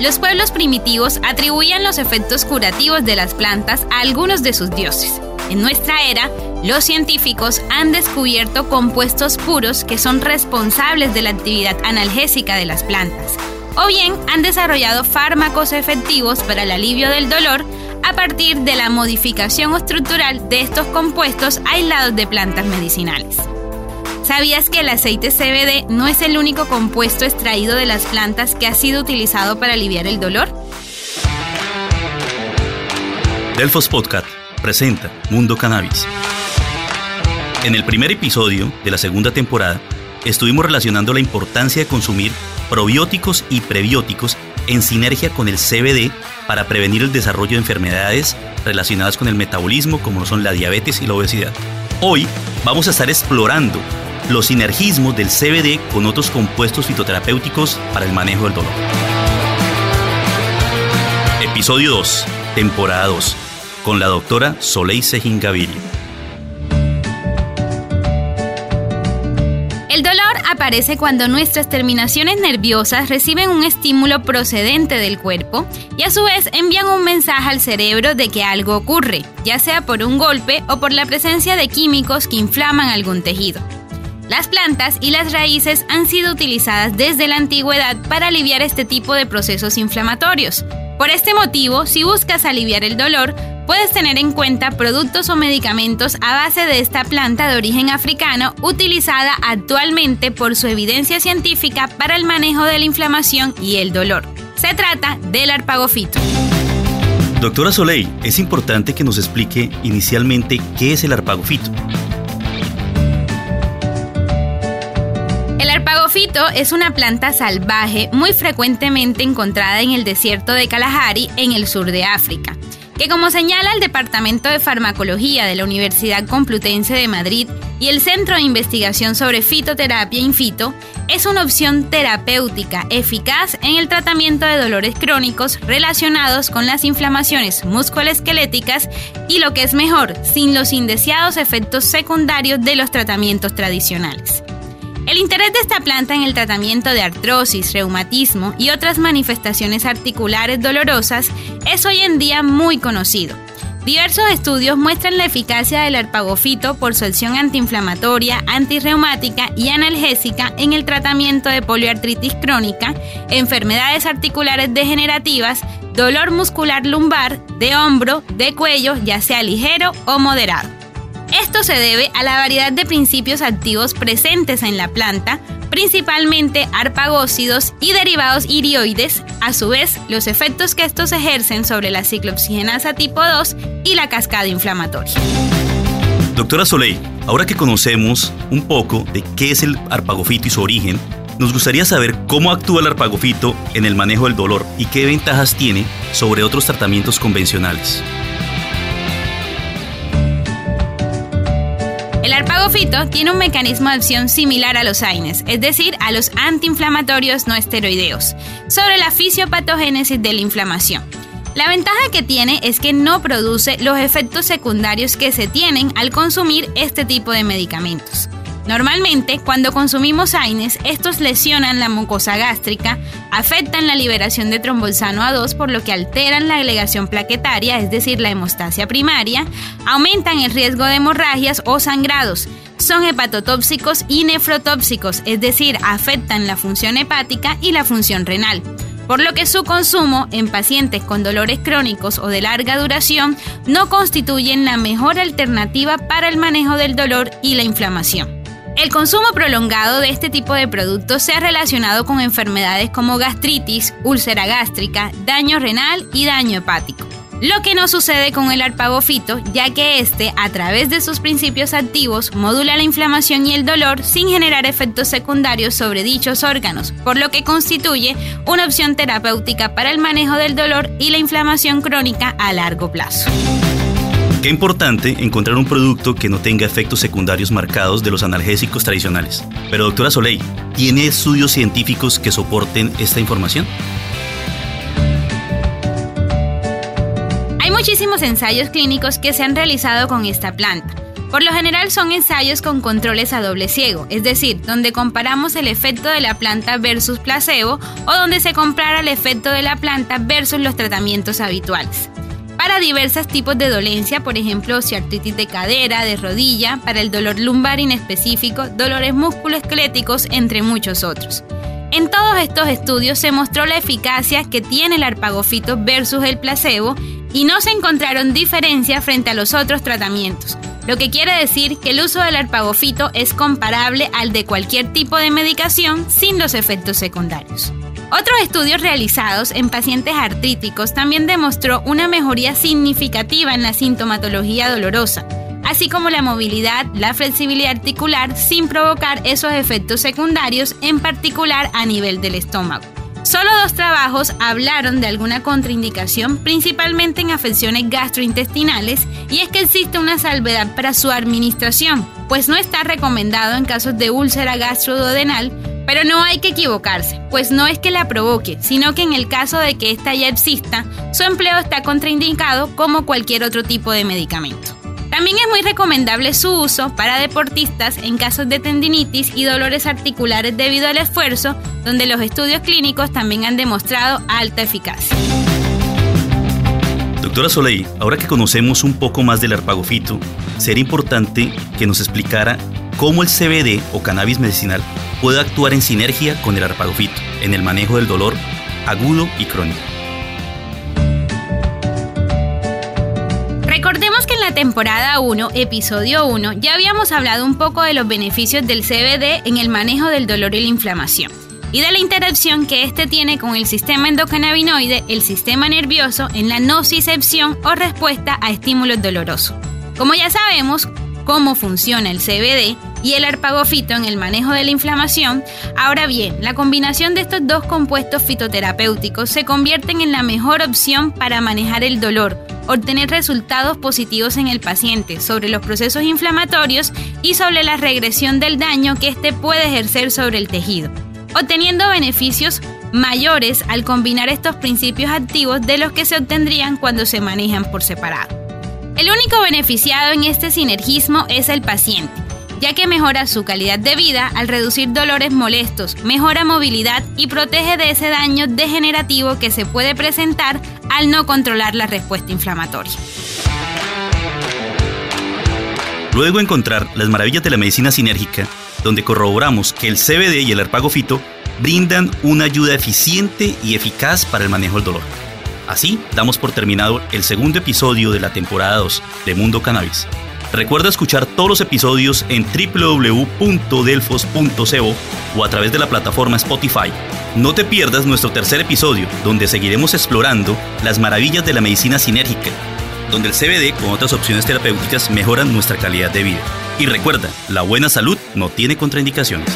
los pueblos primitivos atribuían los efectos curativos de las plantas a algunos de sus dioses. En nuestra era, los científicos han descubierto compuestos puros que son responsables de la actividad analgésica de las plantas, o bien han desarrollado fármacos efectivos para el alivio del dolor a partir de la modificación estructural de estos compuestos aislados de plantas medicinales. ¿Sabías que el aceite CBD no es el único compuesto extraído de las plantas que ha sido utilizado para aliviar el dolor? Delfos Podcast presenta Mundo Cannabis. En el primer episodio de la segunda temporada, estuvimos relacionando la importancia de consumir probióticos y prebióticos en sinergia con el CBD para prevenir el desarrollo de enfermedades relacionadas con el metabolismo como son la diabetes y la obesidad. Hoy vamos a estar explorando los sinergismos del CBD con otros compuestos fitoterapéuticos para el manejo del dolor. Episodio 2, temporada 2, con la doctora Soleil Sejin El dolor aparece cuando nuestras terminaciones nerviosas reciben un estímulo procedente del cuerpo y a su vez envían un mensaje al cerebro de que algo ocurre, ya sea por un golpe o por la presencia de químicos que inflaman algún tejido. Las plantas y las raíces han sido utilizadas desde la antigüedad para aliviar este tipo de procesos inflamatorios. Por este motivo, si buscas aliviar el dolor, puedes tener en cuenta productos o medicamentos a base de esta planta de origen africano utilizada actualmente por su evidencia científica para el manejo de la inflamación y el dolor. Se trata del arpagofito. Doctora Soleil, es importante que nos explique inicialmente qué es el arpagofito. Arpagofito es una planta salvaje muy frecuentemente encontrada en el desierto de Kalahari en el sur de África, que como señala el Departamento de Farmacología de la Universidad Complutense de Madrid y el Centro de Investigación sobre Fitoterapia Infito, es una opción terapéutica eficaz en el tratamiento de dolores crónicos relacionados con las inflamaciones musculoesqueléticas y lo que es mejor, sin los indeseados efectos secundarios de los tratamientos tradicionales. El interés de esta planta en el tratamiento de artrosis, reumatismo y otras manifestaciones articulares dolorosas es hoy en día muy conocido. Diversos estudios muestran la eficacia del arpagofito por su acción antiinflamatoria, antirreumática y analgésica en el tratamiento de poliartritis crónica, enfermedades articulares degenerativas, dolor muscular lumbar, de hombro, de cuello, ya sea ligero o moderado. Esto se debe a la variedad de principios activos presentes en la planta, principalmente arpagócidos y derivados irioides, a su vez los efectos que estos ejercen sobre la ciclooxigenasa tipo 2 y la cascada inflamatoria. Doctora Soleil, ahora que conocemos un poco de qué es el arpagofito y su origen, nos gustaría saber cómo actúa el arpagofito en el manejo del dolor y qué ventajas tiene sobre otros tratamientos convencionales. El arpagofito tiene un mecanismo de acción similar a los AINES, es decir, a los antiinflamatorios no esteroideos, sobre la fisiopatogénesis de la inflamación. La ventaja que tiene es que no produce los efectos secundarios que se tienen al consumir este tipo de medicamentos. Normalmente, cuando consumimos AINES, estos lesionan la mucosa gástrica, afectan la liberación de trombolsano A2, por lo que alteran la agregación plaquetaria, es decir, la hemostasia primaria, aumentan el riesgo de hemorragias o sangrados, son hepatotóxicos y nefrotóxicos, es decir, afectan la función hepática y la función renal por lo que su consumo en pacientes con dolores crónicos o de larga duración no constituyen la mejor alternativa para el manejo del dolor y la inflamación. El consumo prolongado de este tipo de productos se ha relacionado con enfermedades como gastritis, úlcera gástrica, daño renal y daño hepático. Lo que no sucede con el arpagofito, ya que este, a través de sus principios activos, modula la inflamación y el dolor sin generar efectos secundarios sobre dichos órganos, por lo que constituye una opción terapéutica para el manejo del dolor y la inflamación crónica a largo plazo. Qué importante encontrar un producto que no tenga efectos secundarios marcados de los analgésicos tradicionales. Pero doctora Soleil, ¿tiene estudios científicos que soporten esta información? Hay muchísimos ensayos clínicos que se han realizado con esta planta. Por lo general son ensayos con controles a doble ciego, es decir, donde comparamos el efecto de la planta versus placebo o donde se compara el efecto de la planta versus los tratamientos habituales. Para diversos tipos de dolencia, por ejemplo, artritis de cadera, de rodilla, para el dolor lumbar inespecífico, dolores musculoesqueléticos, entre muchos otros. En todos estos estudios se mostró la eficacia que tiene el arpagofito versus el placebo y no se encontraron diferencias frente a los otros tratamientos, lo que quiere decir que el uso del arpagofito es comparable al de cualquier tipo de medicación sin los efectos secundarios. Otros estudios realizados en pacientes artríticos también demostró una mejoría significativa en la sintomatología dolorosa, así como la movilidad, la flexibilidad articular sin provocar esos efectos secundarios, en particular a nivel del estómago. Solo dos trabajos hablaron de alguna contraindicación, principalmente en afecciones gastrointestinales, y es que existe una salvedad para su administración, pues no está recomendado en casos de úlcera gastroduodenal, pero no hay que equivocarse, pues no es que la provoque, sino que en el caso de que ésta ya exista, su empleo está contraindicado como cualquier otro tipo de medicamento. También es muy recomendable su uso para deportistas en casos de tendinitis y dolores articulares debido al esfuerzo, donde los estudios clínicos también han demostrado alta eficacia. Doctora Soleil, ahora que conocemos un poco más del arpagofito, sería importante que nos explicara cómo el CBD o cannabis medicinal puede actuar en sinergia con el arpagofito en el manejo del dolor agudo y crónico. Recordemos que en la temporada 1, episodio 1, ya habíamos hablado un poco de los beneficios del CBD en el manejo del dolor y la inflamación, y de la interacción que éste tiene con el sistema endocannabinoide, el sistema nervioso, en la nocicepción o respuesta a estímulos dolorosos. Como ya sabemos cómo funciona el CBD y el arpagofito en el manejo de la inflamación, ahora bien, la combinación de estos dos compuestos fitoterapéuticos se convierten en la mejor opción para manejar el dolor, obtener resultados positivos en el paciente sobre los procesos inflamatorios y sobre la regresión del daño que éste puede ejercer sobre el tejido, obteniendo beneficios mayores al combinar estos principios activos de los que se obtendrían cuando se manejan por separado. El único beneficiado en este sinergismo es el paciente, ya que mejora su calidad de vida al reducir dolores molestos, mejora movilidad y protege de ese daño degenerativo que se puede presentar al no controlar la respuesta inflamatoria. Luego encontrar las maravillas de la medicina sinérgica, donde corroboramos que el CBD y el arpagofito brindan una ayuda eficiente y eficaz para el manejo del dolor. Así, damos por terminado el segundo episodio de la temporada 2 de Mundo Cannabis. Recuerda escuchar todos los episodios en www.delfos.co o a través de la plataforma Spotify. No te pierdas nuestro tercer episodio, donde seguiremos explorando las maravillas de la medicina sinérgica, donde el CBD con otras opciones terapéuticas mejoran nuestra calidad de vida. Y recuerda, la buena salud no tiene contraindicaciones.